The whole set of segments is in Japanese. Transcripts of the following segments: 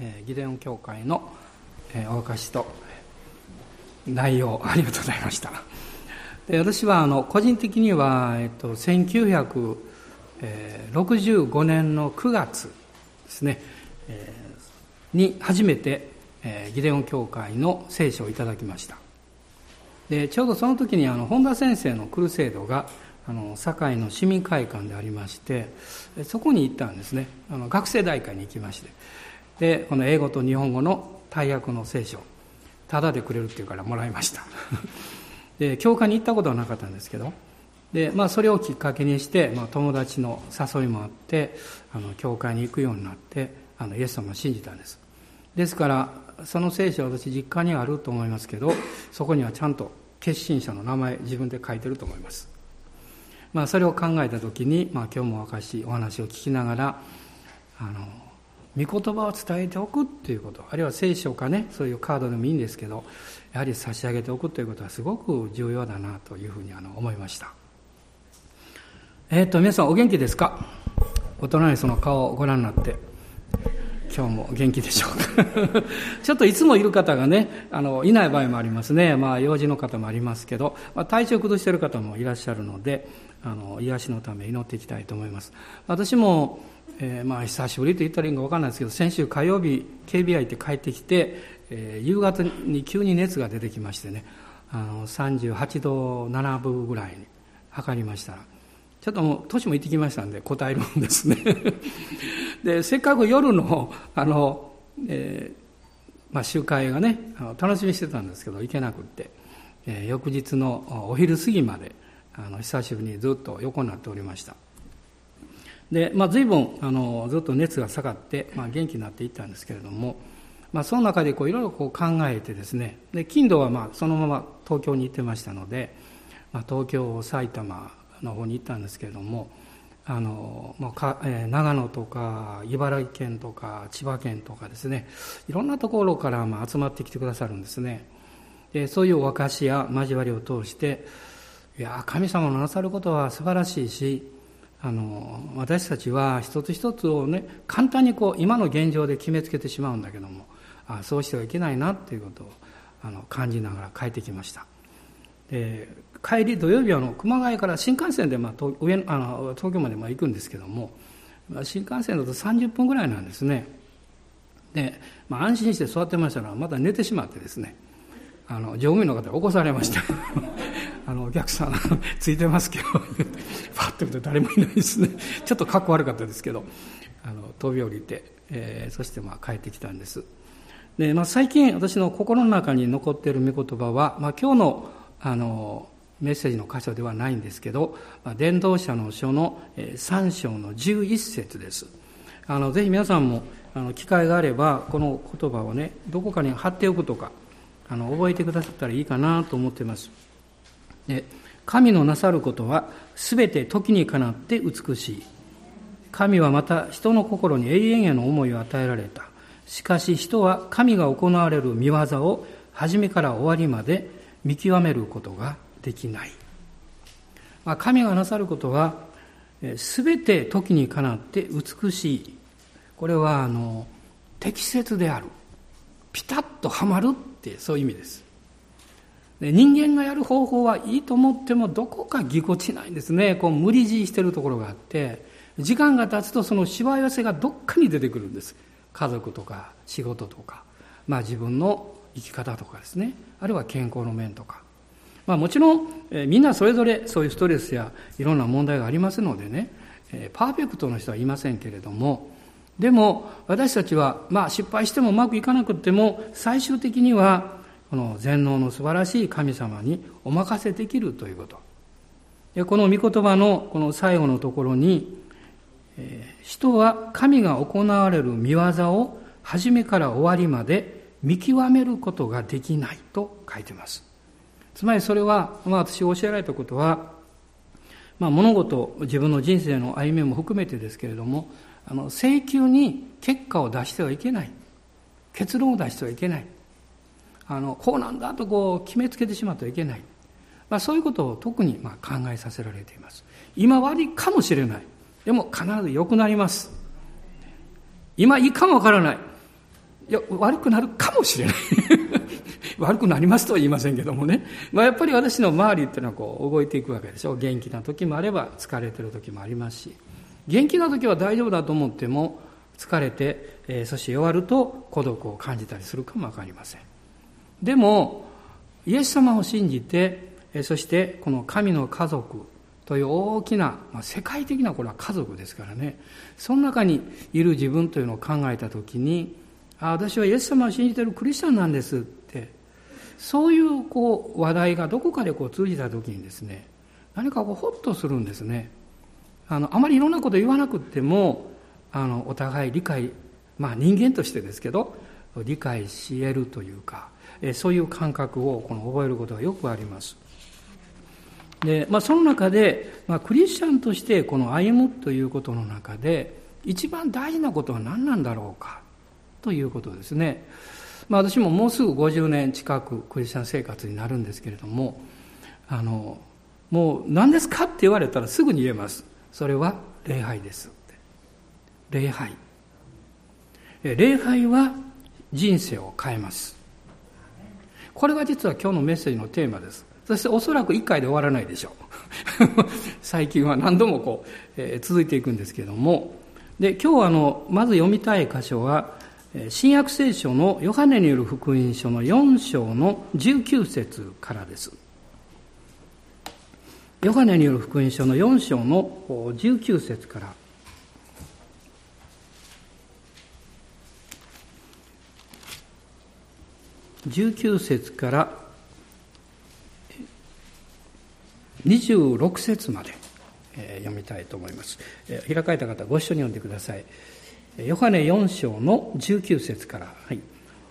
えー、ギデオン教会の、えー、お証と内容ありがとうございました。で私はあの個人的には、えっと、1965年の9月ですね、えー、に初めて、えー、ギデオン教会の聖書をいただきました。でちょうどその時にあの本田先生のクルセードがあの堺の市民会館でありましてそこに行ったんですね。あの学生大会に行きまして。でこの英語と日本語の大役の聖書タダでくれるっていうからもらいました。で教会に行ったことはなかったんですけどで、まあ、それをきっかけにして、まあ、友達の誘いもあってあの教会に行くようになってあのイエス様を信じたんです。ですからその聖書は私実家にあると思いますけどそこにはちゃんと決心者の名前自分で書いてると思います。まあ、それを考えた時に、まあ、今日も私お話を聞きながらあの御言葉を伝えておくっていうこと。あるいは聖書かねそういうカードでもいいんですけどやはり差し上げておくということはすごく重要だなというふうにあの思いました。えっ、ー、と皆さんお元気ですか？お隣その顔をご覧になって。今日も元気でしょうか？ちょっといつもいる方がねあのいない場合もありますね。まあ用事の方もありますけど、まあ、体調を崩している方もいらっしゃるのであの癒しのため祈っていきたいと思います。私も、えー、まあ久しぶりと言ったらいいか分からないですけど先週火曜日 KBI って帰ってきて、えー、夕方に急に熱が出てきましてねあの38度7分ぐらいに測りました。らちょっともう年も行ってきましたんで答えるんですね。でせっかく夜のあの、えーまあ、集会がねあの楽しみしてたんですけど行けなくって、えー、翌日のお昼過ぎまであの久しぶりにずっと横になっておりました。で、まあ、随分あのずっと熱が下がって、まあ、元気になっていったんですけれども、まあ、その中でいろいろ考えてですねで金土はまあそのまま東京に行ってましたので、まあ、東京埼玉の方に行ったんですけれどもあの、まあかえー、長野とか茨城県とか千葉県とかですねいろんなところからまあ集まってきてくださるんですね。でそういうお証しや交わりを通していや神様のなさることは素晴らしいしあの私たちは一つ一つをね簡単にこう今の現状で決めつけてしまうんだけどもあそうしてはいけないなっていうことをあの感じながら帰ってきました。で帰り土曜日はの熊谷から新幹線で、まあ、東上あの東京までまあ行くんですけども新幹線だと30分ぐらいなんですね。で、まあ、安心して座ってましたらまた寝てしまってですねあの乗務員の方が起こされました。あのお客さん ついてますけど パッと見て誰もいないですね。ちょっとかっこ悪かったですけどあの飛び降りて、えー、そしてまあ帰ってきたんです。で、まあ、最近私の心の中に残っている御言葉は、まあ、今日のあのメッセージの箇所ではないんですけど、まあ、伝道者の書の3章の11節です。あのぜひ皆さんもあの機会があればこの言葉をねどこかに貼っておくとかあの覚えてくださったらいいかなと思ってます。で神のなさることは全て時にかなって美しい。神はまた人の心に永遠への思いを与えられた。しかし人は神が行われる見業を初めから終わりまで見極めることができない、まあ、神がなさることは全て時にかなって美しい。これはあの適切である。ピタッとはまるってそういう意味です。人間がやる方法はいいと思ってもどこかぎこちないんですね。こう無理強いしてるところがあって時間が経つとそのしわ寄せがどっかに出てくるんです。家族とか仕事とか、まあ、自分の生き方とかですね。あるいは健康の面とか、まあ、もちろん、え、みんなそれぞれそういうストレスやいろんな問題がありますのでね、え、パーフェクトの人はいませんけれども。でも私たちは、まあ、失敗してもうまくいかなくても最終的にはこの全能の素晴らしい神様にお任せできるということ。でこの御言葉のこの最後のところに、人は神が行われる見業を初めから終わりまで見極めることができないと書いてます。つまりそれは、まあ、私が教えられたことは、まあ、物事、自分の人生の歩みも含めてですけれども、あの請求に結果を出してはいけない。結論を出してはいけない。あのこうなんだとこう決めつけてしまってはいけない、まあ、そういうことを特にまあ考えさせられています今悪いかもしれないでも必ず良くなります今いいかもわからないいや、悪くなるかもしれない。悪くなりますとは言いませんけどもね。まあ、やっぱり私の周りっていうのはこう動いていくわけでしょ。元気な時もあれば疲れてる時もありますし。元気な時は大丈夫だと思っても疲れて、えー、そして弱ると孤独を感じたりするかもわかりません。でも、イエス様を信じて、そしてこの神の家族という大きな、まあ、世界的なこれは家族ですからね。その中にいる自分というのを考えたときに、あ私はイエス様を信じているクリスチャンなんですって、そういうこう話題がどこかでこう通じたときにですね、何かこうホッとするんですね。あの、あまりいろんなこと言わなくても、あの、お互い理解、まあ人間としてですけど、理解し得るというか、そういう感覚をこの覚えることがよくあります。で、まあその中で、まあクリスチャンとしてこの歩むということの中で、一番大事なことは何なんだろうかということですね。まあ、私ももうすぐ50年近くクリスチャン生活になるんですけれどもあのもう何ですかって言われたらすぐに言えますそれは礼拝です礼拝礼拝は人生を変えますこれが実は今日のメッセージのテーマですそしておそらく1回で終わらないでしょう 最近は何度もこう、えー、続いていくんですけどもで今日はあのまず読みたい箇所は新約聖書のヨハネによる福音書の4章の19節からです。ヨハネによる福音書の4章の19節から。19節から26節まで読みたいと思います。開かれた方、ご一緒に読んでください。ヨハネ4章の19節から、はい、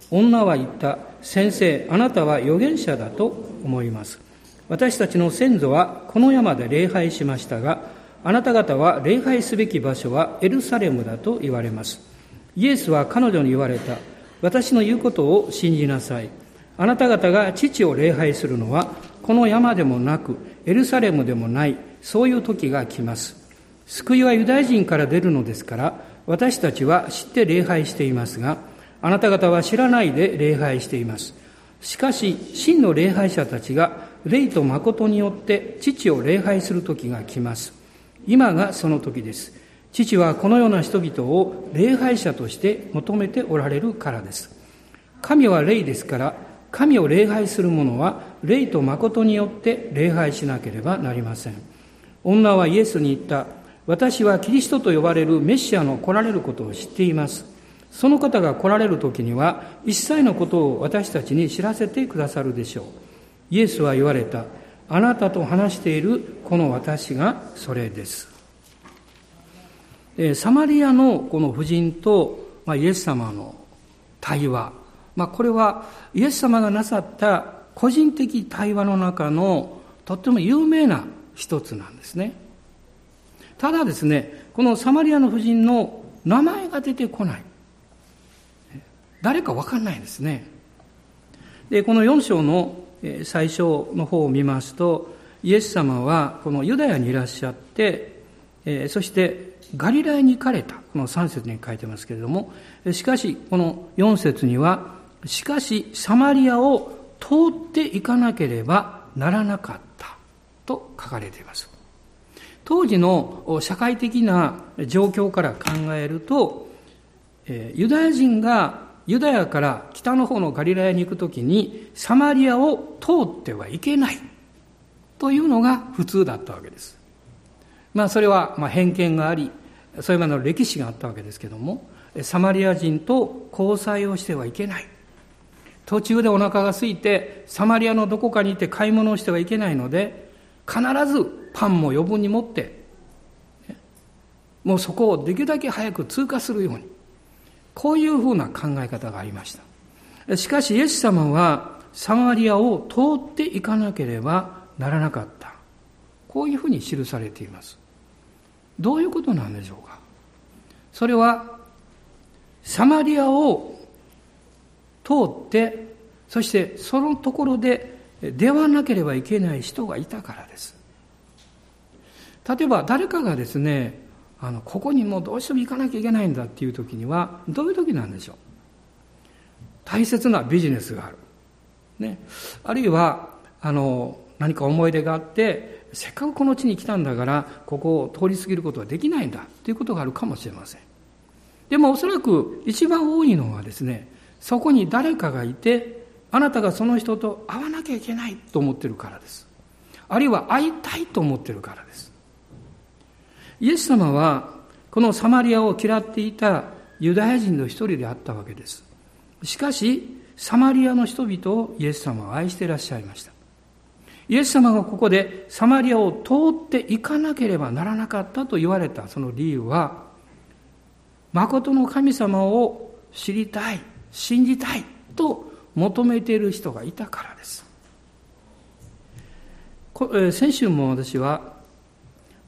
女は言った、先生、あなたは預言者だと思います。私たちの先祖はこの山で礼拝しましたが、あなた方は礼拝すべき場所はエルサレムだと言われます。イエスは彼女に言われた。私の言うことを信じなさい。あなた方が父を礼拝するのは、この山でもなく、エルサレムでもない、そういう時が来ます。救いはユダヤ人から出るのですから、私たちは知って礼拝していますが、あなた方は知らないで礼拝しています。しかし、真の礼拝者たちが、霊と誠によって父を礼拝する時が来ます。今がその時です。父はこのような人々を礼拝者として求めておられるからです。神は霊ですから、神を礼拝する者は霊と誠によって礼拝しなければなりません。女はイエスに言った。私はキリストと呼ばれるメシアの来られることを知っています。その方が来られる時には、一切のことを私たちに知らせてくださるでしょう。イエスは言われた。あなたと話しているこの私がそれです。サマリアのこの婦人と、ま、イエス様の対話。まあ、これはイエス様がなさった個人的対話の中のとっても有名な一つなんですね。ただですね、このサマリアの婦人の名前が出てこない。誰かわかんないですね。で、この4章の最初の方を見ますと、イエス様はこのユダヤにいらっしゃって、そしてガリラヤに行かれた。この3節に書いてますけれども、しかし、この4節には、しかし、サマリアを通っていかなければならなかったと書かれています。当時の社会的な状況から考えると、ユダヤ人がユダヤから北の方のガリラヤに行くときにサマリアを通ってはいけないというのが普通だったわけです。まあそれはまあ偏見があり、それまでの歴史があったわけですけども、サマリア人と交際をしてはいけない。途中でお腹が空いてサマリアのどこかにいて買い物をしてはいけないので、必ずパンも余分に持って、もうそこをできるだけ早く通過するように、こういうふうな考え方がありました。しかし、イエス様はサマリアを通っていかなければならなかった。こういうふうに記されています。どういうことなんでしょうかそれは、サマリアを通って、そしてそのところで出会わなければいけない人がいたからです。例えば誰かがですね、あの、ここにもうどうしても行かなきゃいけないんだっていう時には、どういう時なんでしょう大切なビジネスがある。ね。あるいは、あの、何か思い出があって、せっかくこの地に来たんだから、ここを通り過ぎることはできないんだということがあるかもしれません。でもおそらく一番多いのはですね、そこに誰かがいて、あなたがその人と会わなきゃいけないと思ってるからです。あるいは会いたいと思ってるからです。イエス様は、このサマリアを嫌っていたユダヤ人の一人であったわけです。しかし、サマリアの人々をイエス様は愛していらっしゃいました。イエス様がここでサマリアを通っていかなければならなかったと言われたその理由は、誠の神様を知りたい、信じたいと求めている人がいたからです。先週も私は、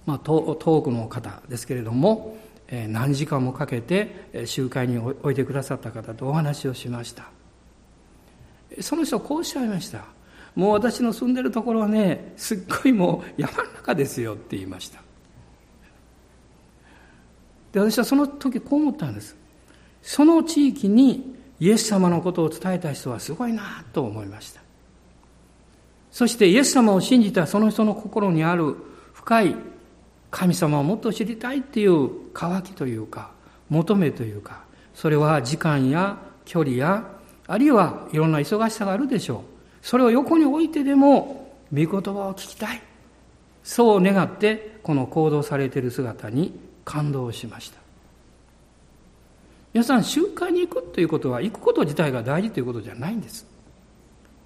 まあ、遠くの方ですけれども、何時間もかけて集会においてくださった方とお話をしました。その人はこうおっしゃいました。もう私の住んでるところはね、すっごいもう山の中ですよって言いました。で、私はその時こう思ったんです。その地域にイエス様のことを伝えた人はすごいなと思いました。そしてイエス様を信じたその人の心にある深い神様をもっと知りたいっていう渇きというか、求めというか、それは時間や距離や、あるいはいろんな忙しさがあるでしょう。それを横に置いてでも、御言葉を聞きたい。そう願って、この行動されている姿に感動しました。皆さん、集会に行くということは、行くこと自体が大事ということじゃないんです。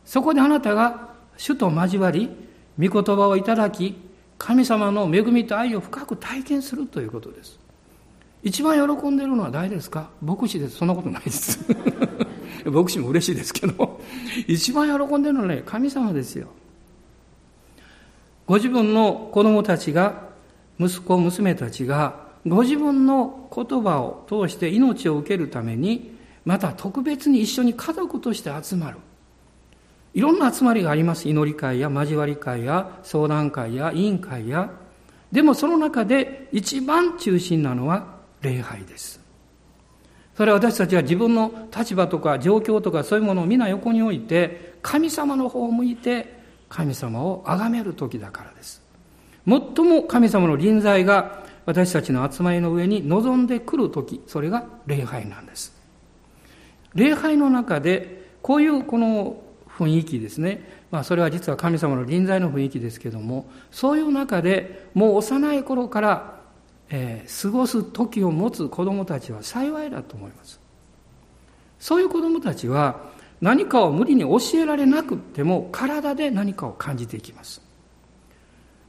そこであなたが主と交わり、御言葉をいただき、神様の恵みと愛を深く体験するということです。一番喜んでいるのは誰ですか？牧師です。そんなことないです。牧師も嬉しいですけど、一番喜んでるのはね、神様ですよ。ご自分の子供たちが、息子、娘たちが、ご自分の言葉を通して命を受けるために、また特別に一緒に家族として集まる。いろんな集まりがあります。祈り会や交わり会や相談会や委員会や。でもその中で一番中心なのは礼拝です。それは私たちは自分の立場とか状況とかそういうものを皆横に置いて、神様の方を向いて神様を崇める時だからです。最も神様の臨在が私たちの集まりの上に臨んでくる時、それが礼拝なんです。礼拝の中で、こういうこの雰囲気ですね。まあそれは実は神様の臨在の雰囲気ですけども、そういう中でもう幼い頃からえー、過ごす時を持つ子供たちは幸いだと思います。そういう子供たちは何かを無理に教えられなくても体で何かを感じていきます。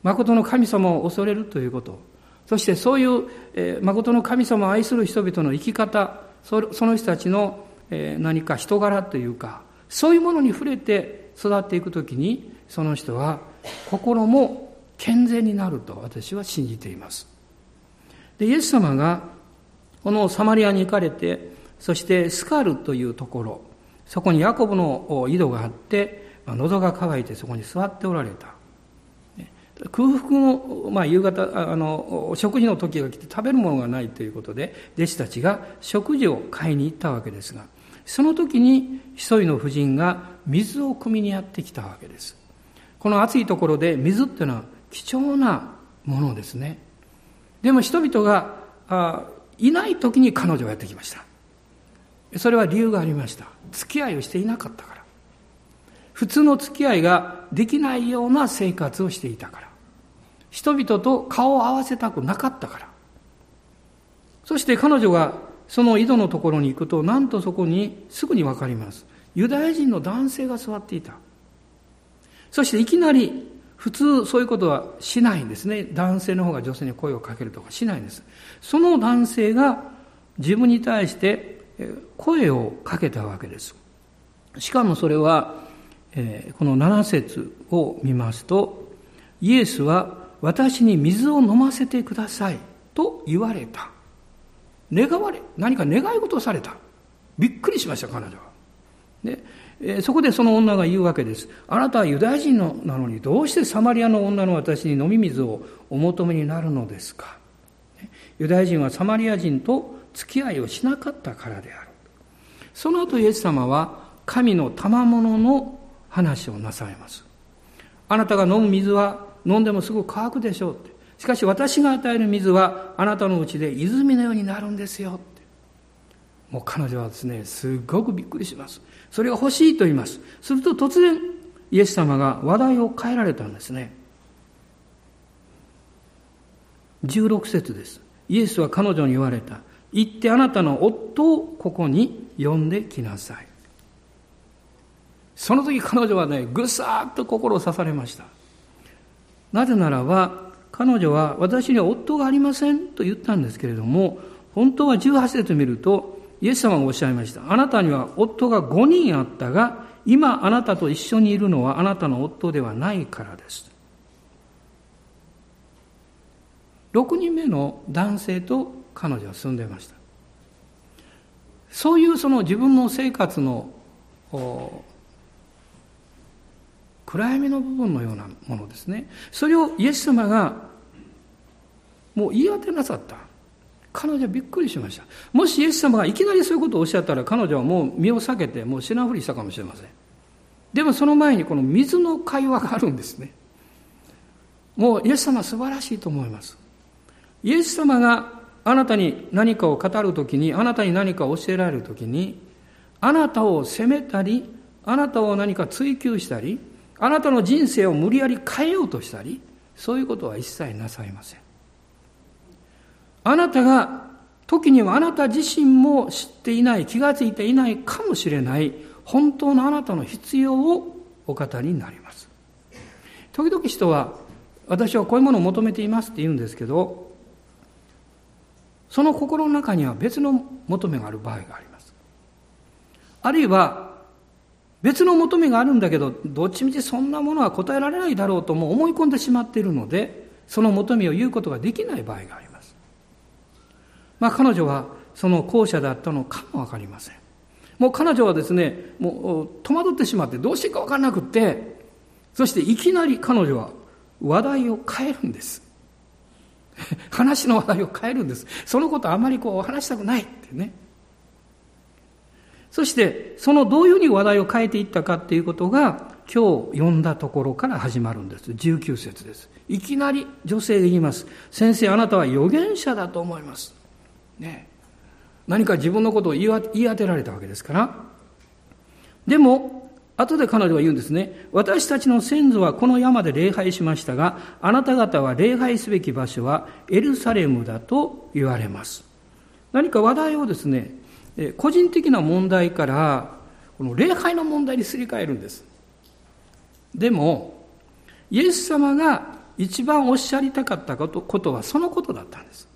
誠の神様を恐れるということ、そしてそういう、えー、誠の神様を愛する人々の生き方、その人たちの、えー、何か人柄というか、そういうものに触れて育っていくときに、その人は心も健全になると私は信じています。で、イエス様が、このサマリアに行かれて、そしてスカルというところ、そこにヤコブの井戸があって、喉が渇いてそこに座っておられた。空腹の、まあ、夕方、あの、食事の時が来て食べるものがないということで、弟子たちが食事を買いに行ったわけですが、その時に一人の婦人が水を汲みにやってきたわけです。この暑いところで水っていうのは貴重なものですね。でも人々があいない時に彼女がやってきました。それは理由がありました。付き合いをしていなかったから。普通の付き合いができないような生活をしていたから。人々と顔を合わせたくなかったから。そして彼女がその井戸のところに行くと、なんとそこにすぐにわかります。ユダヤ人の男性が座っていた。そしていきなり普通そういうことはしないんですね。男性の方が女性に声をかけるとかしないんです。その男性が自分に対して声をかけたわけです。しかもそれは、この7節を見ますと、イエスは私に水を飲ませてくださいと言われた。願われ、何か願い事をされた。びっくりしました、彼女は。で、えそこでその女が言うわけです。あなたはユダヤ人のなのにどうしてサマリアの女の私に飲み水をお求めになるのですか？ユダヤ人はサマリア人と付き合いをしなかったからである。その後イエス様は神の賜物の話をなされます。あなたが飲む水は飲んでもすぐ乾くでしょうって。しかし私が与える水はあなたのうちで泉のようになるんですよ。もう彼女はですね、すごくびっくりします。それが欲しいと言います。すると突然、イエス様が話題を変えられたんですね。16節です。イエスは彼女に言われた。行ってあなたの夫をここに呼んできなさい。その時彼女はね、ぐさっと心を刺されました。なぜならば、彼女は私には夫がありませんと言ったんですけれども、本当は18節見ると、イエス様がおっしゃいました。あなたには夫が5人あったが、今あなたと一緒にいるのはあなたの夫ではないからです。6人目の男性と彼女は住んでいました。そういうその自分の生活の暗闇の部分のようなものですね。それをイエス様がもう言い当てなさった。彼女はびっくりしました。もしイエス様がいきなりそういうことをおっしゃったら彼女はもう身を避けてもう品振りしたかもしれません。でもその前にこの水の会話があるんですね。もうイエス様素晴らしいと思います。イエス様があなたに何かを語るときに、あなたに何かを教えられるときに、あなたを責めたり、あなたを何か追求したり、あなたの人生を無理やり変えようとしたり、そういうことは一切なさいません。あなたが、時にはあなた自身も知っていない、気がついていないかもしれない、本当のあなたの必要をお語りになります。時々人は、私はこういうものを求めていますって言うんですけど、その心の中には別の求めがある場合があります。あるいは、別の求めがあるんだけど、どっちみちそんなものは答えられないだろうとも思い込んでしまっているので、その求めを言うことができない場合があります。まあ彼女はその後者だったのかもわかりません。もう彼女はですね、もう戸惑ってしまってどうしていいかわからなくって、そしていきなり彼女は話題を変えるんです。話の話題を変えるんです。そのことあまりこう話したくないってね。そして、そのどういうふうに話題を変えていったかっていうことが、今日読んだところから始まるんです。19節です。いきなり女性が言います。先生、あなたは預言者だと思います。ね。何か自分のことを言い当てられたわけですから。でも、後で彼女は言うんですね。私たちの先祖はこの山で礼拝しましたが、あなた方は礼拝すべき場所はエルサレムだと言われます。何か話題をですね、個人的な問題から、この礼拝の問題にすり替えるんです。でも、イエス様が一番おっしゃりたかったことはそのことだったんです。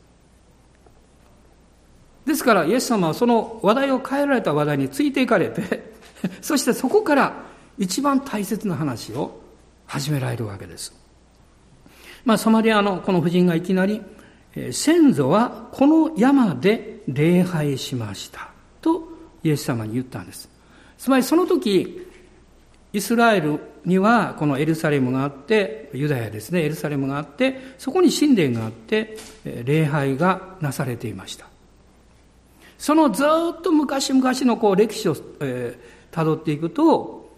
ですから、イエス様はその話題を変えられた話題についていかれて、そしてそこから一番大切な話を始められるわけです。まあ、ソマリアのこの夫人がいきなり、先祖はこの山で礼拝しましたとイエス様に言ったんです。つまりその時、イスラエルにはこのエルサレムがあって、ユダヤですね、エルサレムがあって、そこに神殿があって、礼拝がなされていました。そのずっと昔々のこう歴史を、えーっていくと、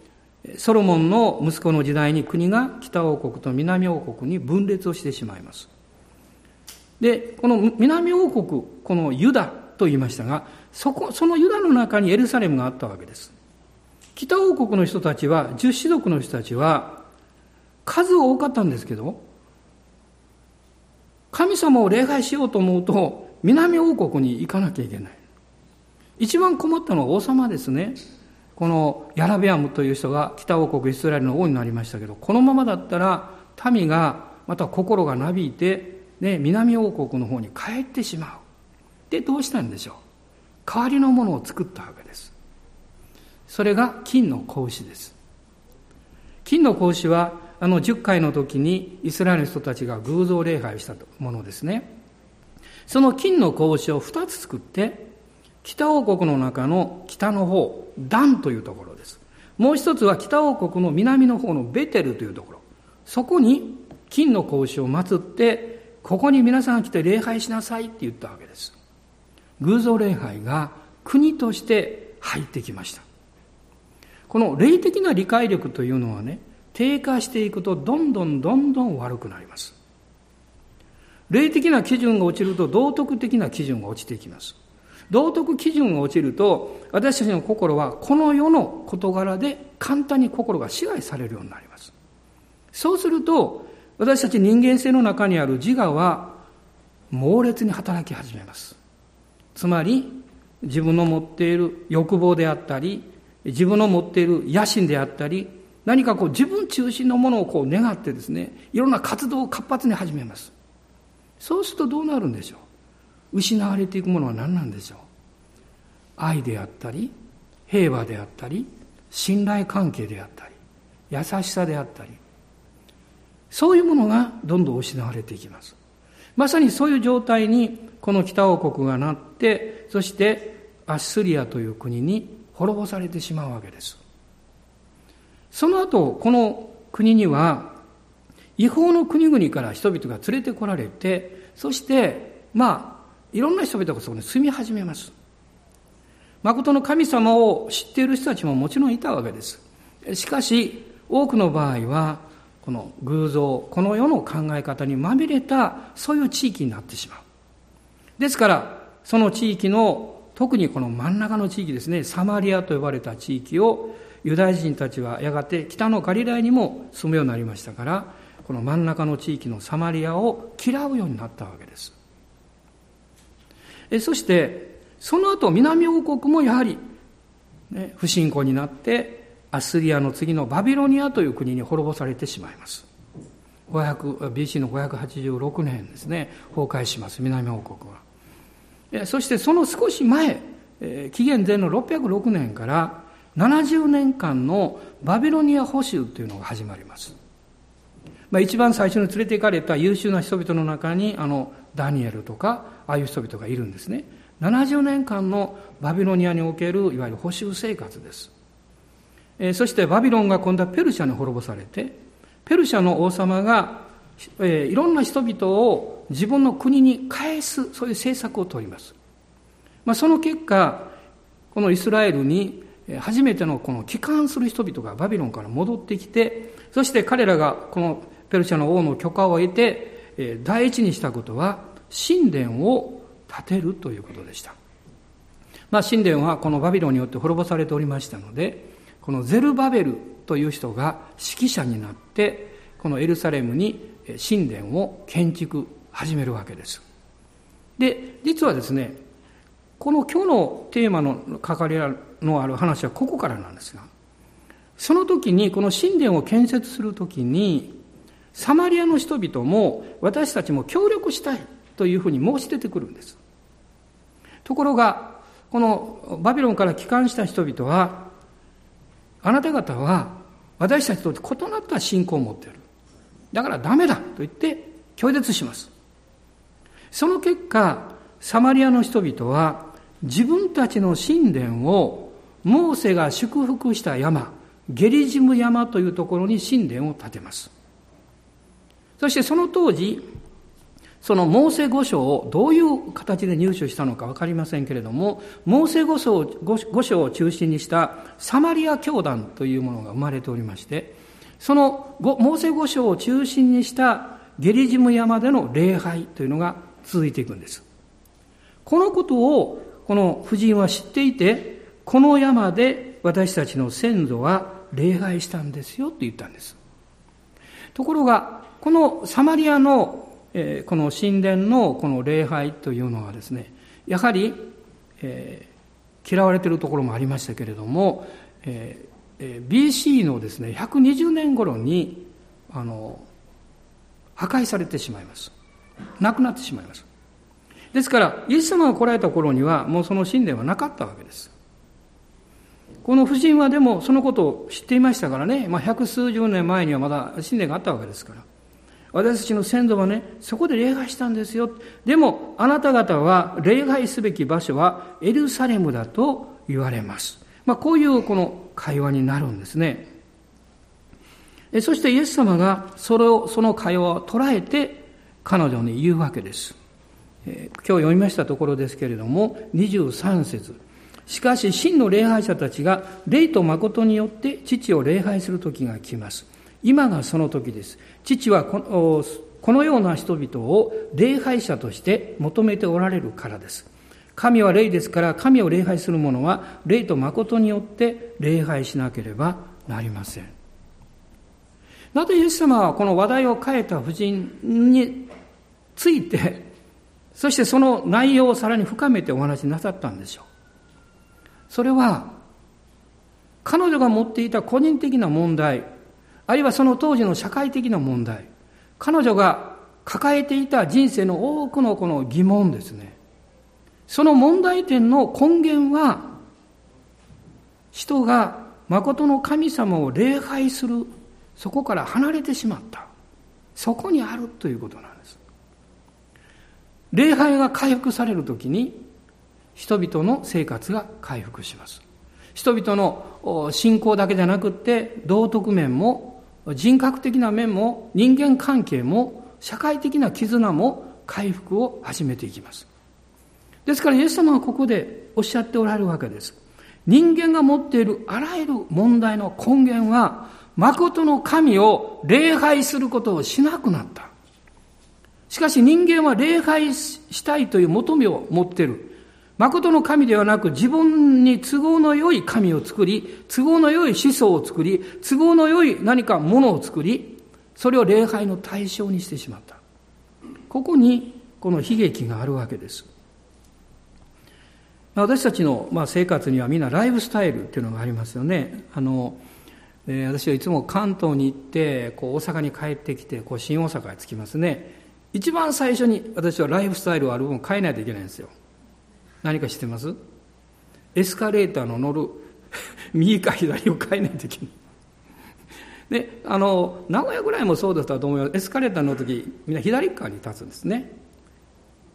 ソロモンの息子の時代に国が北王国と南王国に分裂をしてしまいます。で、この南王国、このユダと言いましたが、そこ、そのユダの中にエルサレムがあったわけです。北王国の人たちは、十子族の人たちは、数多かったんですけど、神様を礼拝しようと思うと、南王国に行かなきゃいけない。一番困ったのは王様ですね。このヤラベアムという人が北王国イスラエルの王になりましたけど、このままだったら民がまた心がなびいて、ね、南王国の方に帰ってしまう。で、どうしたんでしょう代わりのものを作ったわけです。それが金の格子です。金の格子は、あの10回の時にイスラエルの人たちが偶像礼拝をしたものですね。その金の格子を2つ作って、北王国の中の北の方、ダンというところです。もう一つは北王国の南の方のベテルというところ。そこに金の格子を祀って、ここに皆さんが来て礼拝しなさいって言ったわけです。偶像礼拝が国として入ってきました。この霊的な理解力というのはね、低下していくとどんどんどんどん悪くなります。霊的な基準が落ちると道徳的な基準が落ちていきます。道徳基準が落ちると私たちの心はこの世の事柄で簡単に心が支配されるようになります。そうすると私たち人間性の中にある自我は猛烈に働き始めます。つまり自分の持っている欲望であったり自分の持っている野心であったり何かこう自分中心のものをこう願ってですねいろんな活動を活発に始めますそうするとどうなるんでしょう？失われていくものは何なんでしょう？愛であったり平和であったり信頼関係であったり優しさであったり。そういうものがどんどん失われていきます。まさにそういう状態にこの北王国がなってそしてアッスリアという国に滅ぼされてしまうわけです。その後この国には違法の国々から人々が連れてこられてそしてまあいろんな人々がそこに住み始めます。誠の神様を知っている人たちももちろんいたわけです。しかし多くの場合はこの偶像この世の考え方にまみれたそういう地域になってしまう。ですからその地域の特にこの真ん中の地域ですねサマリアと呼ばれた地域をユダヤ人たちはやがて北のガリラヤにも住むようになりましたからこの真ん中の地域のサマリアを嫌うようになったわけです。えそしてその後南王国もやはり、ね、不信仰になってアスリアの次のバビロニアという国に滅ぼされてしまいます。BC の586年ですね崩壊します南王国は。そしてその少し前紀元前の606年から70年間のバビロニア保守というのが始まります、まあ、一番最初に連れて行かれた優秀な人々の中にあのダニエルとかああいう人々がいるんですね70年間のバビロニアにおけるいわゆる保守生活です。えそしてバビロンが今度はペルシャに滅ぼされて、ペルシャの王様が、えいろんな人々を自分の国に返す、そういう政策を取ります。まあ、その結果、このイスラエルに初めてのこの帰還する人々がバビロンから戻ってきて、そして彼らがこのペルシャの王の許可を得て、第一にしたことは、神殿を建てるということでした。まあ、神殿はこのバビロンによって滅ぼされておりましたので、このゼルバベルという人が指揮者になって、このエルサレムに神殿を建築始めるわけです。で、実はですね、この今日のテーマの関わりのある話はここからなんですが、その時にこの神殿を建設する時に、サマリアの人々も私たちも協力したいというふうに申し出てくるんです。ところが、このバビロンから帰還した人々は、あなた方は私たちと異なった信仰を持っている。だからダメだと言って拒絶します。その結果、サマリアの人々は自分たちの神殿をモーセが祝福した山、ゲリジム山というところに神殿を建てます。そしてその当時、そのモーセ五章をどういう形で入手したのか分かりませんけれども、モーセ五章五章を中心にしたサマリア教団というものが生まれておりまして、そのモーセ五章を中心にしたゲリジム山での礼拝というのが続いていくんです。このことをこの夫人は知っていて、この山で私たちの先祖は礼拝したんですよと言ったんです。ところが、このサマリアのえこの神殿のこの礼拝というのはですねやはり、え、嫌われているところもありましたけれども、え、BC のですね120年頃にあの破壊されてしまいます。なくなってしまいます。ですからイエス様が来られた頃にはもうその神殿はなかったわけです。この夫人はでもそのことを知っていましたからね、まあ、百数十年前にはまだ神殿があったわけですから。私たちの先祖はね、そこで礼拝したんですよ。でも、あなた方は礼拝すべき場所はエルサレムだと言われます。まあ、こういうこの会話になるんですね。そしてイエス様がそれを、その会話を捉えて彼女に言うわけです。今日読みましたところですけれども、23節しかし真の礼拝者たちが霊と誠によって父を礼拝する時が来ます。今がその時です。父はこのこのような人々を礼拝者として求めておられるからです。神は霊ですから神を礼拝する者は霊と誠によって礼拝しなければなりません。なぜイエス様はこの話題を変えた婦人について、そしてその内容をさらに深めてお話しなさったんでしょう。それは、彼女が持っていた個人的な問題、あるいはその当時の社会的な問題、彼女が抱えていた人生の多くのこの疑問ですね。その問題点の根源は、人が誠の神様を礼拝するそこから離れてしまった。そこにあるということなんです。礼拝が回復されるときに人々の生活が回復します。人々の信仰だけじゃなくって道徳面も人格的な面も人間関係も社会的な絆も回復を始めていきますですからイエス様はここでおっしゃっておられるわけです人間が持っているあらゆる問題の根源は誠の神を礼拝することをしなくなった。しかし人間は礼拝したいという求めを持っている。誠の神ではなく自分に都合の良い神を作り、都合の良い思想を作り、都合の良い何かものを作り、それを礼拝の対象にしてしまった。ここにこの悲劇があるわけです。私たちの生活にはみんなライフスタイルっていうのがありますよね。あの私はいつも関東に行ってこう大阪に帰ってきてこう新大阪へ着きますね一番最初に私はライフスタイルをある分変えないといけないんですよ何か知ってます？エスカレーターの乗る 右か左を変えないといけない。であの名古屋ぐらいもそうだったと思います。エスカレーターの時みんな左側に立つんですね。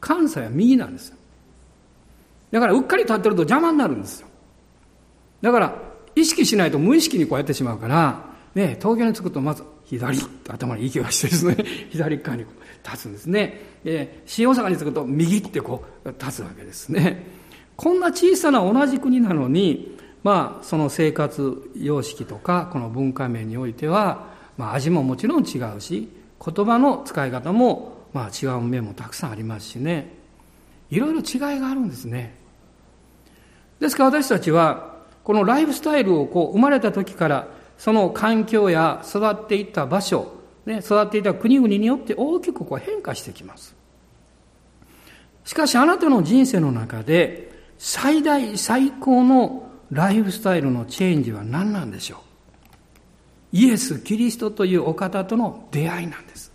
関西は右なんですよ。だからうっかり立ってると邪魔になるんですよ。だから意識しないと無意識にこうやってしまうから、ね、東京に着くとまず左って頭に息をしてですね、左側に立つんですね。え新大阪に着くと右ってこう立つわけですね。こんな小さな同じ国なのに、まあ、その生活様式とか、この文化面においては、まあ、味ももちろん違うし、言葉の使い方も、まあ、違う面もたくさんありますしね。いろいろ違いがあるんですね。ですから私たちは、このライフスタイルをこう生まれた時からその環境や育っていった場所、ね、育っていた国々によって大きくこう変化してきます。しかしあなたの人生の中で最大最高のライフスタイルのチェンジは何なんでしょう？イエス・キリストというお方との出会いなんです。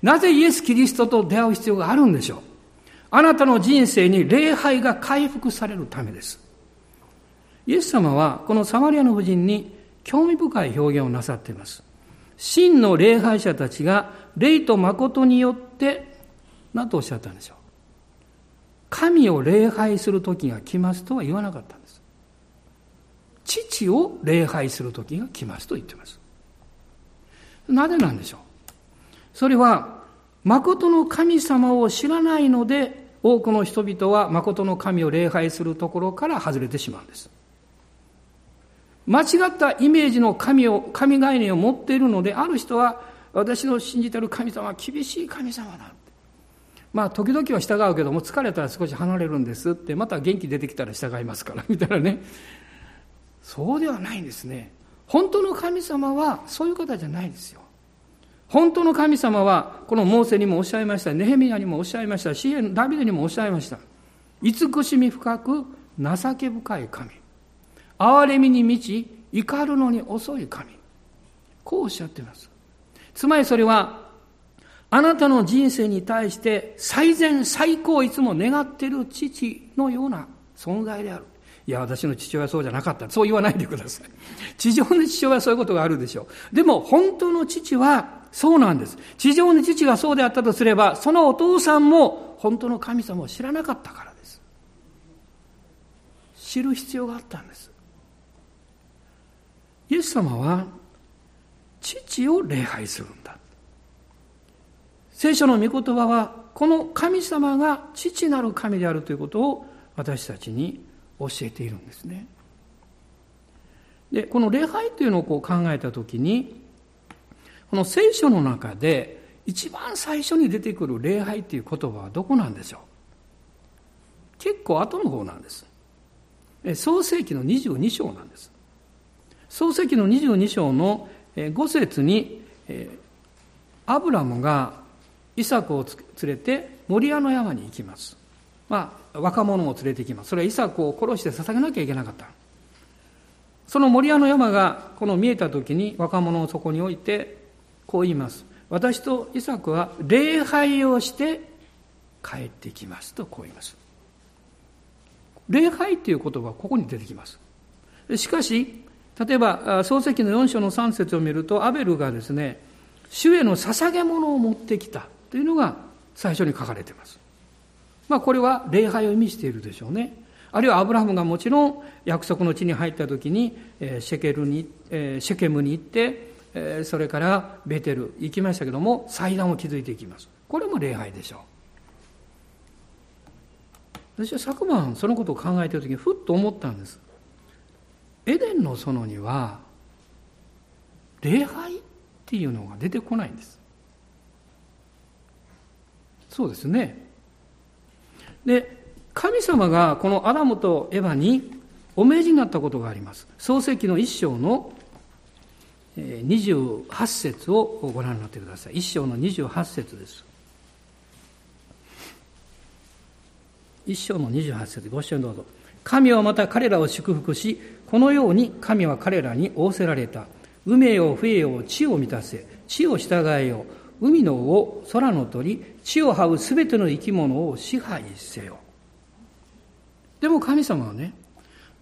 なぜイエス・キリストと出会う必要があるんでしょう？あなたの人生に礼拝が回復されるためです。イエス様はこのサマリアの夫人に興味深い表現をなさっています。真の礼拝者たちが霊と誠によって何とおっしゃったんでしょう。神を礼拝する時が来ますとは言わなかったんです。父を礼拝する時が来ますと言ってます。なぜなんでしょう？それは、誠の神様を知らないので、多くの人々は誠の神を礼拝するところから外れてしまうんです。間違ったイメージの神を、神概念を持っているので、ある人は、私の信じてる神様は厳しい神様だ。まあ、時々は従うけども、疲れたら少し離れるんですって、また元気出てきたら従いますから、みたいなね。そうではないんですね。本当の神様は、そういう方じゃないですよ。本当の神様は、このモーセにもおっしゃいました、ネヘミヤにもおっしゃいました、シエ、ダビデにもおっしゃいました。慈しみ深く、情け深い神。憐れみに満ち、怒るのに遅い神。こうおっしゃっています。つまりそれは、あなたの人生に対して最善最高いつも願っている父のような存在である。いや、私の父親はそうじゃなかった。そう言わないでください。地上の父親はそういうことがあるでしょう。でも、本当の父はそうなんです。地上の父がそうであったとすれば、そのお父さんも本当の神様を知らなかったからです。知る必要があったんです。イエス様は父を礼拝するんだ。聖書の御言葉はこの神様が父なる神であるということを私たちに教えているんですね。で、この礼拝というのをこう考えたときに、この聖書の中で一番最初に出てくる礼拝という言葉はどこなんでしょう？結構後の方なんです。創世紀の22章なんです。創世紀の22章の5節に、アブラムがイサクを連れてモリアの山に行きます。まあ、若者を連れて行きます。それはイサクを殺して捧げなきゃいけなかった。そのモリアの山がこの見えた時に若者をそこに置いてこう言います。私とイサクは礼拝をして帰ってきますとこう言います。礼拝っていう言葉はここに出てきます。しかし、例えば、創世記の4章の3節を見ると、アベルがですね、主への捧げ物を持ってきたというのが最初に書かれています。まあ、これは礼拝を意味しているでしょうね。あるいはアブラハムがもちろん約束の地に入った時に、シェケルに、シェケムに行って、それからベテル行きましたけども、祭壇を築いていきます。これも礼拝でしょう。私は昨晩そのことを考えている時にふっと思ったんですエデンの園には礼拝っていうのが出てこないんです。そうですね。で神様がこのアダムとエヴァにお命じになったことがあります。創世記の一章の28節をご覧になってください。一章の28節です。一章の28節ご一緒にどうぞ。神はまた彼らを祝福し、このように神は彼らに仰せられた。海よ、冬よ、地を満たせ。地を従えよ。海の魚、空の鳥、地を這うすべての生き物を支配せよ。でも神様はね、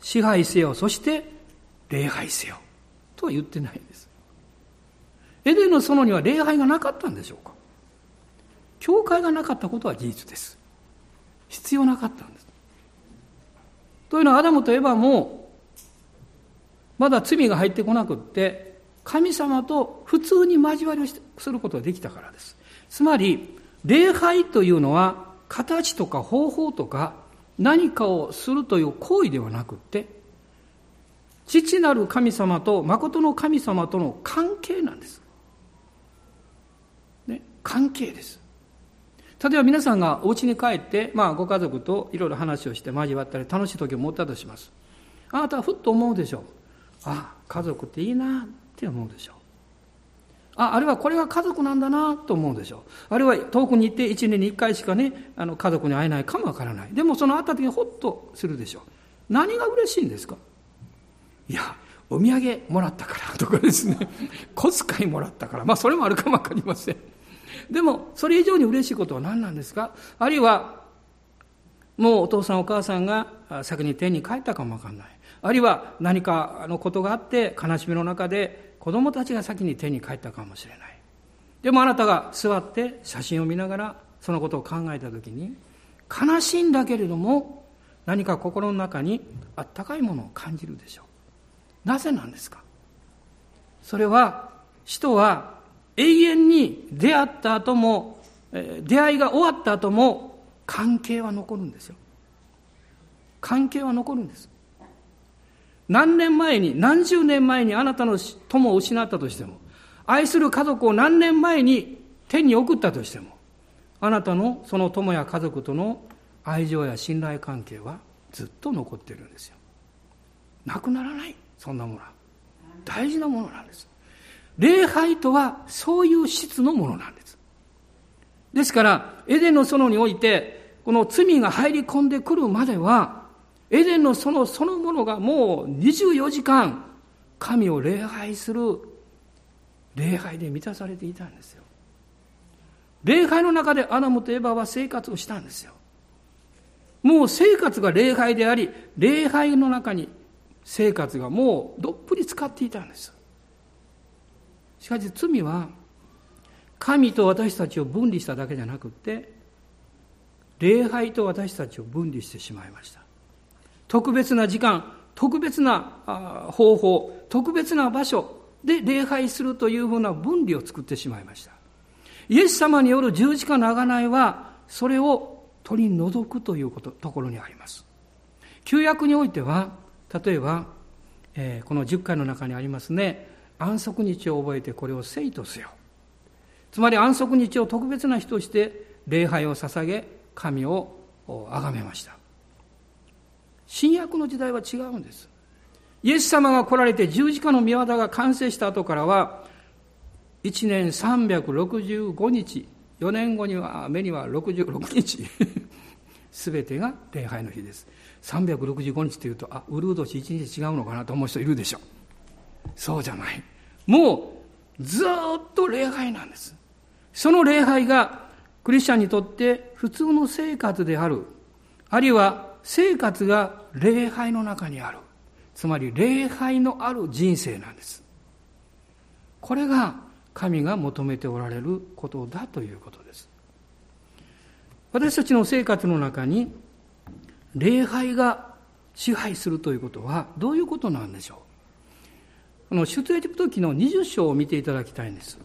支配せよ、そして礼拝せよ。とは言ってないんです。エデンの園には礼拝がなかったんでしょうか教会がなかったことは事実です。必要なかったんです。というのはアダムとエバもまだ罪が入ってこなくって神様と普通に交わりをすることができたからです。つまり礼拝というのは形とか方法とか何かをするという行為ではなくって父なる神様と誠の神様との関係なんです。ね、関係です。例えば皆さんがお家に帰って、まあ、ご家族といろいろ話をして交わったり楽しい時を持ったとします。あなたはふっと思うでしょう。あ、家族っていいなって思うでしょう。あ、あるいはこれが家族なんだなと思うでしょう。あるいは遠くに行って1年に1回しかね、あの家族に会えないかもわからない。でもその会った時にほっとするでしょう。何が嬉しいんですか？いや、お土産もらったからとかですね、小遣いもらったから、まあそれもあるかもわかりません。でも、それ以上に嬉しいことは何なんですか？あるいは、もうお父さんお母さんが先に天に帰ったかもわかんない。あるいは何かのことがあって悲しみの中で子供たちが先に天に帰ったかもしれない。でもあなたが座って写真を見ながらそのことを考えたときに悲しいんだけれども何か心の中にあったかいものを感じるでしょう。なぜなんですか？それは人は永遠に出会った後も、出会いが終わった後も関係は残るんですよ。関係は残るんです。何年前に、何十年前にあなたの友を失ったとしても、愛する家族を何年前に天に送ったとしても、あなたのその友や家族との愛情や信頼関係はずっと残ってるんですよ。なくならない、そんなものは。大事なものなんです。礼拝とはそういう質のものなんです。ですから、エデンの園において、この罪が入り込んでくるまでは、エデンの園そのものがもう24時間、神を礼拝する礼拝で満たされていたんですよ。礼拝の中でアナムとエヴァは生活をしたんですよ。もう生活が礼拝であり、礼拝の中に生活がもうどっぷり使っていたんです。しかし罪は神と私たちを分離しただけじゃなくて礼拝と私たちを分離してしまいました。特別な時間特別な方法特別な場所で礼拝するというふうな分離を作ってしまいました。イエス様による十字架の贖いはそれを取り除くということところにあります。旧約においては、例えば、えー、この10回の中にありますね、安息日を覚えてこれを聖とせよ。つまり安息日を特別な日として礼拝を捧げ、神を崇めました。新約の時代は違うんです。イエス様が来られて十字架の御業が完成した後からは、1年365日、4年後には、目には66日、すべてが礼拝の日です。365日というと、あ、ウルー年1日違うのかなと思う人いるでしょう。そうじゃない。もう、ずっと礼拝なんです。その礼拝が、クリスチャンにとって普通の生活である。あるいは、生活が礼拝の中にある。つまり、礼拝のある人生なんです。これが、神が求めておられることだということです。私たちの生活の中に礼拝が支配するということはどういうことなんでしょう？この出エジプト記の20章を見ていただきたいんです。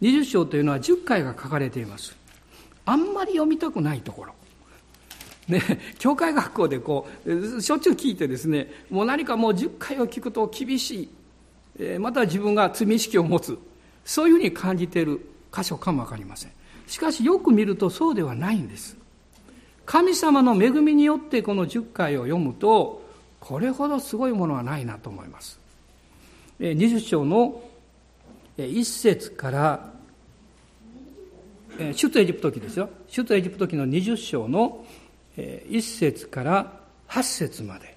20章というのは10回が書かれています。あんまり読みたくないところ。ね、教会学校でこう、しょっちゅう聞いてですね、もう何かもう10回を聞くと厳しい。えまた自分が罪意識を持つ。そういうふうに感じている箇所かもわかりません。しかしよく見るとそうではないんです。神様の恵みによってこの10回を読むと、これほどすごいものはないなと思います。20章の1節から出エジプト記ですよ。出エジプト記の20章の1節から8節まで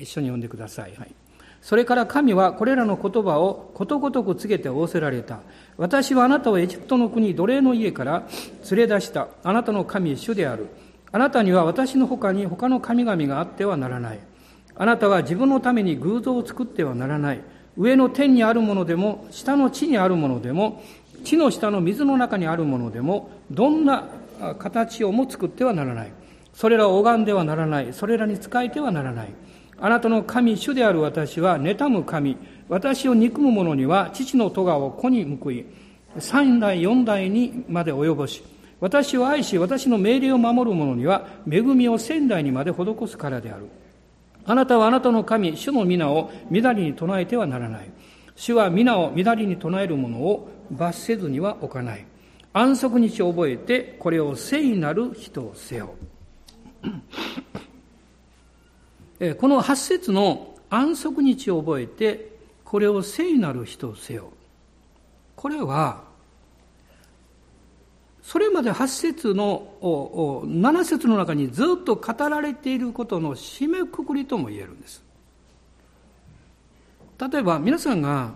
一緒に読んでください。はい、それから神はこれらの言葉をことごとく告げて仰せられた。私はあなたをエジプトの国奴隷の家から連れ出した。あなたの神主である。あなたには私の他に他の神々があってはならない。あなたは自分のために偶像を作ってはならない。上の天にあるものでも、下の地にあるものでも、地の下の水の中にあるものでも、どんな形をも作ってはならない。それらを拝んではならない。それらに仕えてはならない。あなたの神、主である私は、妬む神。私を憎む者には、父の咎を子に報い、三代四代にまで及ぼし、私を愛し、私の命令を守る者には、恵みを仙台にまで施すからである。あなたはあなたの神、主の皆を乱りに唱えてはならない。主は皆を乱りに唱える者を罰せずには置かない。安息日を覚えて、これを聖なる人をせよ。この八節の安息日を覚えて、これを聖なる人をせよ。これは、それまで8節の7節の中にずっと語られていることの締めくくりとも言えるんです。例えば皆さんが、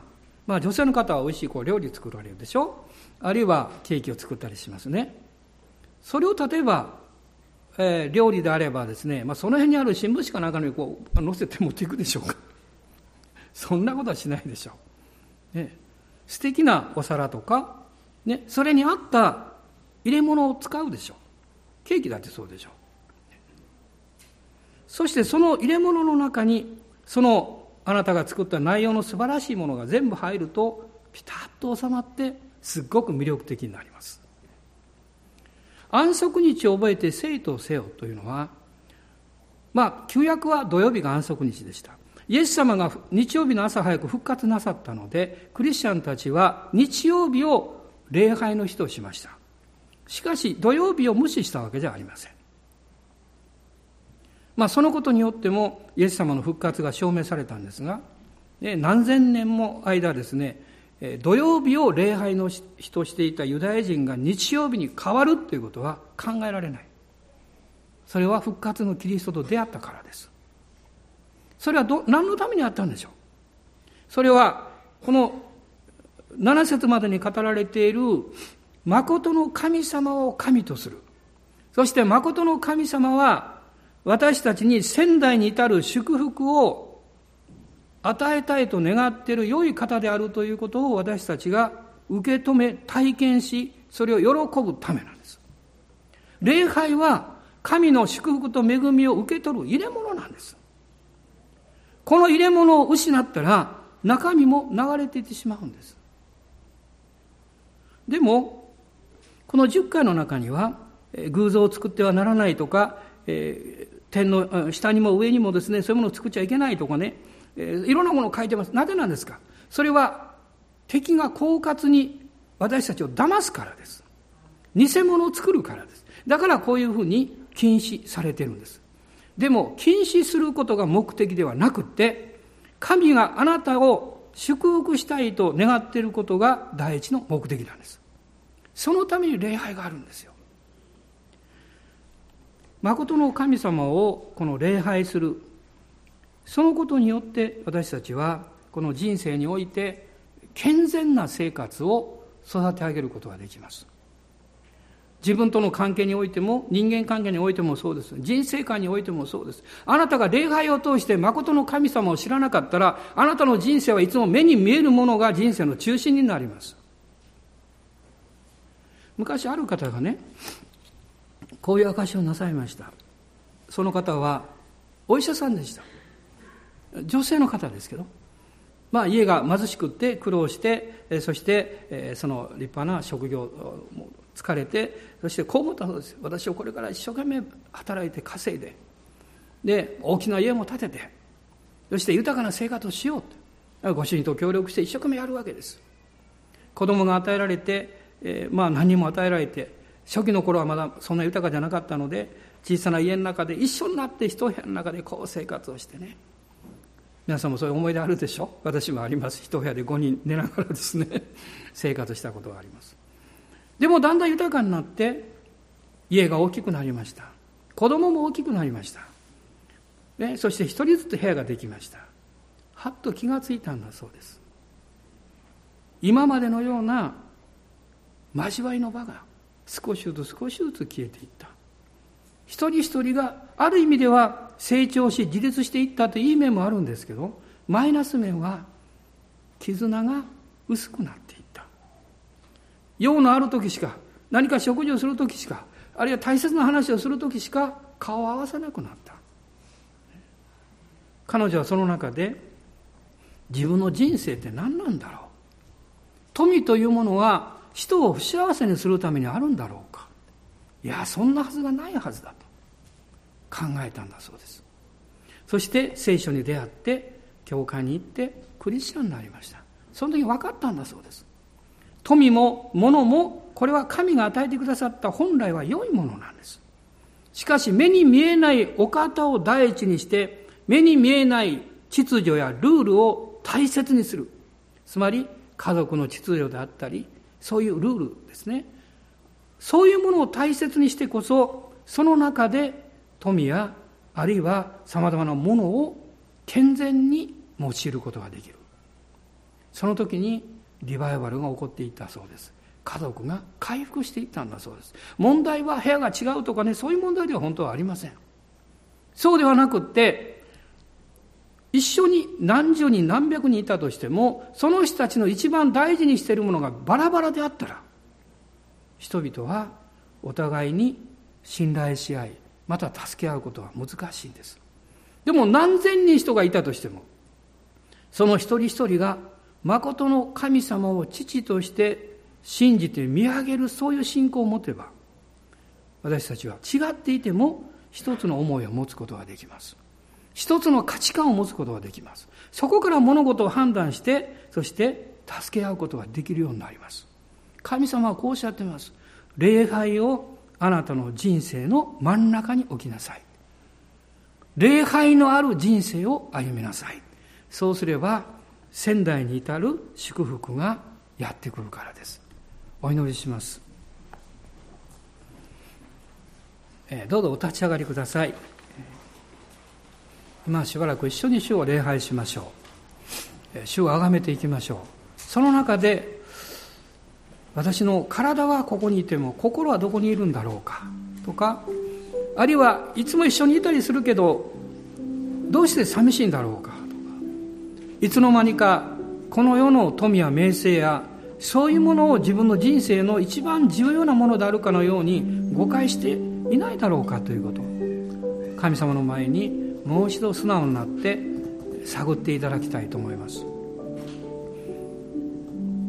まあ、女性の方は美味しいこう料理作られるでしょ？あるいはケーキを作ったりしますね。それを例えば、えー、料理であればですね、まあ、その辺にある新聞紙かなんかにこう載せて持っていくでしょうか。そんなことはしないでしょう。ね、素敵なお皿とか、ね、それに合った入れ物を使うでしょう。ケーキだってそうでしょう。そしてその入れ物の中に、そのあなたが作った内容の素晴らしいものが全部入ると、ピタッと収まって、すっごく魅力的になります。安息日を覚えて生徒せよというのは、まあ、旧約は土曜日が安息日でした。イエス様が日曜日の朝早く復活なさったので、クリスチャンたちは日曜日を礼拝の日としました。しかし土曜日を無視したわけじゃありません。まあそのことによってもイエス様の復活が証明されたんですが、何千年も間ですね、土曜日を礼拝の日としていたユダヤ人が日曜日に変わるということは考えられない。それは復活のキリストと出会ったからです。それはど何のためにあったんでしょう？それはこの7節までに語られている誠の神様を神とする。そして誠の神様は私たちに仙台に至る祝福を与えたいと願っている良い方であるということを私たちが受け止め、体験し、それを喜ぶためなんです。礼拝は神の祝福と恵みを受け取る入れ物なんです。この入れ物を失ったら中身も流れていってしまうんです。でも、この10回の中には、偶像を作ってはならないとか、え天の下にも上にもですねそういうものを作っちゃいけないとかね、えー、いろんなものを書いてます。なぜなんですか？それは敵が狡猾に私たちを騙すからです。偽物を作るからです。だからこういうふうに禁止されてるんです。でも禁止することが目的ではなくって神があなたを祝福したいと願っていることが第一の目的なんです。そのために礼拝があるんですよ。誠の神様をこの礼拝する。そのことによって私たちはこの人生において健全な生活を育て上げることができます。自分との関係においても人間関係においてもそうです。人生観においてもそうです。あなたが礼拝を通して誠の神様を知らなかったらあなたの人生はいつも目に見えるものが人生の中心になります。昔ある方がねこういう証しをなさいました。その方はお医者さんでした。女性の方ですけど。まあ家が貧しくって苦労してそしてその立派な職業も疲れてそしてこう思ったそうです私はこれから一生懸命働いて稼いで。で大きな家も建ててそして豊かな生活をしようと。ご主人と協力して一生懸命やるわけです。子供が与えられて、えー、まあ何も与えられて初期の頃はまだそんな豊かじゃなかったので小さな家の中で一緒になって一部屋の中でこう生活をしてね。皆さんもそういう思い出あるでしょ？私もあります。一部屋で5人寝ながらですね。生活したことがあります。でもだんだん豊かになって家が大きくなりました。子供も大きくなりました、ね、そして一人ずつ部屋ができました。はっと気がついたんだそうです。今までのような交わりの場が少しずつ少しずつ消えていった。一人一人がある意味では成長し自立していったといういい面もあるんですけどマイナス面は絆が薄くなっていった。用のある時しか何か食事をする時しかあるいは大切な話をする時しか顔を合わせなくなった。彼女はその中で自分の人生って何なんだろう。富というものは人を不幸せにするためにあるんだろうか。いやそんなはずがないはずだと。考えたんだそうです。そして聖書に出会って教会に行ってクリスチャンになりました。その時分かったんだそうです。富も物もこれは神が与えてくださった本来は良いものなんです。しかし目に見えないお方を第一にして目に見えない秩序やルールを大切にする。つまり家族の秩序であったりそういうルールですね。そういうものを大切にしてこそその中で富やあるいはさまざまなものを健全に用いることができる。その時にリバイバルが起こっていったそうです。家族が回復していったんだそうです。問題は部屋が違うとかねそういう問題では本当はありません。そうではなくって一緒に何十人何百人いたとしてもその人たちの一番大事にしているものがバラバラであったら人々はお互いに信頼し合いまた助け合うことは難しいんです。でも何千人人がいたとしてもその一人一人が誠の神様を父として信じて見上げるそういう信仰を持てば私たちは違っていても一つの思いを持つことができます。一つの価値観を持つことができます。そこから物事を判断してそして助け合うことができるようになります。神様はこうおっしゃっています。礼拝をあなたの人生の真ん中に置きなさい。礼拝のある人生を歩みなさい。そうすれば仙台に至る祝福がやってくるからです。お祈りします、えどうぞお立ち上がりください。今しばらく一緒に主を礼拝しましょう。主を崇めていきましょう。その中で私の体はここにいても心はどこにいるんだろうかとかあるいはいつも一緒にいたりするけどどうして寂しいんだろうかとかいつの間にかこの世の富や名声やそういうものを自分の人生の一番重要なものであるかのように誤解していないだろうかということ。神様の前にもう一度素直になって探っていただきたいと思います。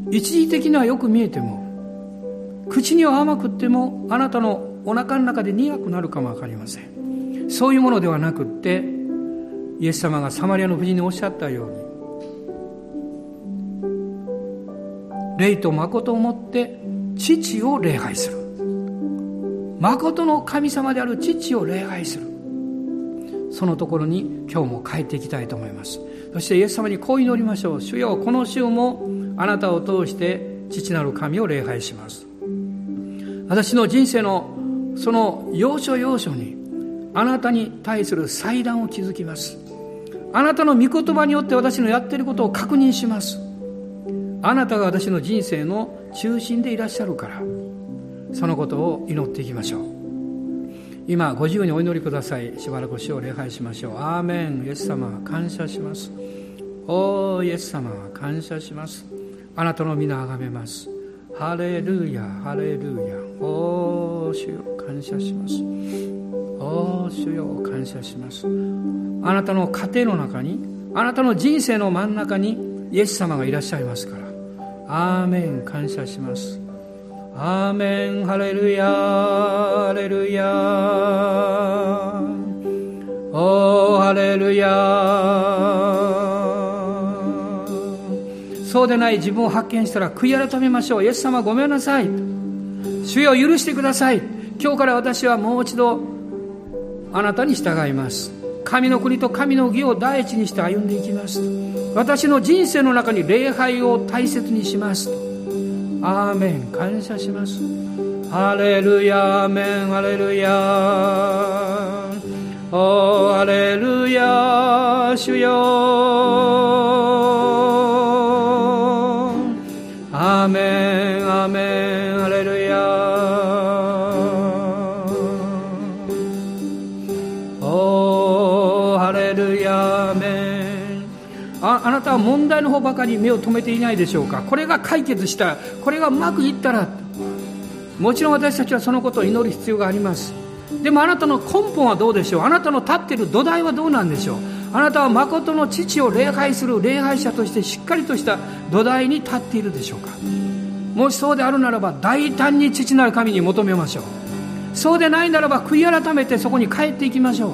一時的にはよく見えても口には甘くってもあなたのお腹の中で苦くなるかも分かりません。そういうものではなくってイエス様がサマリアの夫人におっしゃったように霊と誠をもって父を礼拝する。誠の神様である父を礼拝する。そのところに今日も帰っていきたいと思います。そしてイエス様にこう祈りましょう。主よこの週もあなたを通して父なる神を礼拝します。私の人生のその要所要所にあなたに対する祭壇を築きます。あなたの御言葉によって私のやっていることを確認します。あなたが私の人生の中心でいらっしゃるから。そのことを祈っていきましょう。今ご自由にお祈りください。しばらく死を礼拝しましょう。アーメン。イエス様感謝します。おーイエス様感謝します。あなたの皆あがめます。ハレルヤハレルヤ。おー主よ感謝します。おー主よ感謝します。あなたの家庭の中にあなたの人生の真ん中にイエス様がいらっしゃいますから。アーメン。感謝します。アーメンハレルヤハレルヤおーハレルヤそうでない自分を発見したら悔い改めましょう。イエス様ごめんなさい。主よ許してください。今日から私はもう一度あなたに従います。神の国と神の義を第一にして歩んでいきます。私の人生の中に礼拝を大切にします。アーメン感謝しますハレルヤアーメンハレルヤおハレルヤ主よなたは問題の方ばかり目を留めていないでしょうか。これが解決したこれがうまくいったらもちろん私たちはそのことを祈る必要があります。でもあなたの根本はどうでしょう？あなたの立っている土台はどうなんでしょう？あなたは誠の父を礼拝する礼拝者としてしっかりとした土台に立っているでしょうか？もしそうであるならば大胆に父なる神に求めましょう。そうでないならば悔い改めてそこに帰っていきましょう。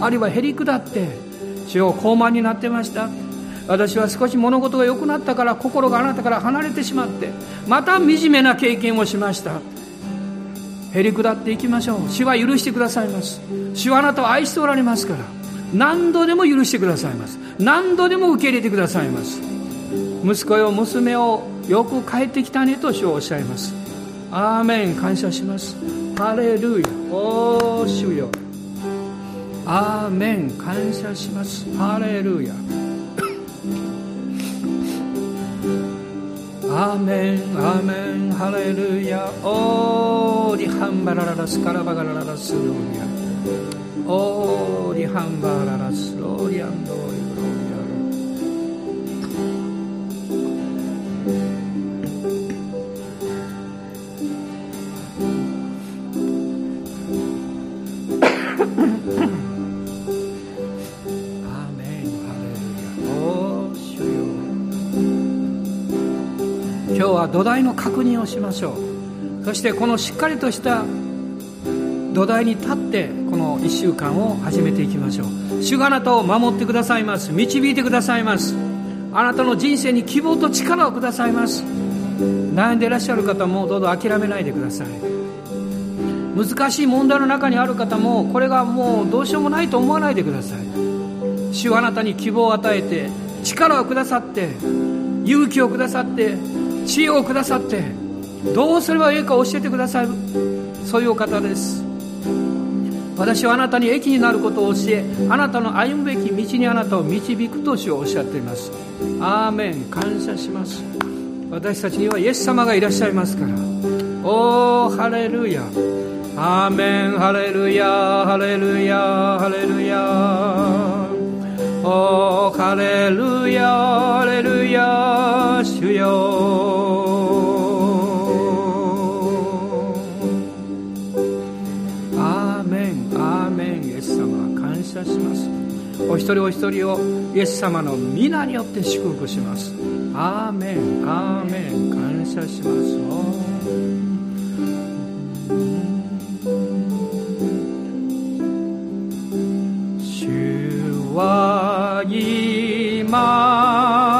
あるいはへり下って主よ高慢になってました。私は少し物事が良くなったから心があなたから離れてしまってまた惨めな経験をしました。へり下っていきましょう。主は許してくださいます。主はあなたを愛しておられますから何度でも許してくださいます。何度でも受け入れてくださいます。息子よ娘をよく帰ってきたねと主はおっしゃいます。アーメン。感謝します。ハレルヤ。おー主よ。アーメン。感謝します。ハレルヤ。アーメンアーメンハレルヤオーリハンバラララスカラバガラララスローリアオーリハンバララスローリアンドーリローリア日は土台の確認をしましょう。そしてこのしっかりとした土台に立ってこの1週間を始めていきましょう。主があなたを守ってくださいます。導いてくださいます。あなたの人生に希望と力をくださいます。悩んでいらっしゃる方もどうぞ諦めないでください。難しい問題の中にある方もこれがもうどうしようもないと思わないでください。主はあなたに希望を与えて力をくださって勇気をくださって知恵をくださってどうすればいいか教えてくださるそういうお方です。私はあなたに益になることを教えあなたの歩むべき道にあなたを導くと主はおっしゃっています。アーメン。感謝します。私たちにはイエス様がいらっしゃいますから。おーハレルヤ。アーメン。ハレルヤ。ハレルヤ。ハレルヤ。おーハレルヤ。ハレルヤ。主よ。アーメンアーメンイエス様感謝します。お一人お一人をイエス様の皆によって祝福します。アーメンアーメン感謝します。主は今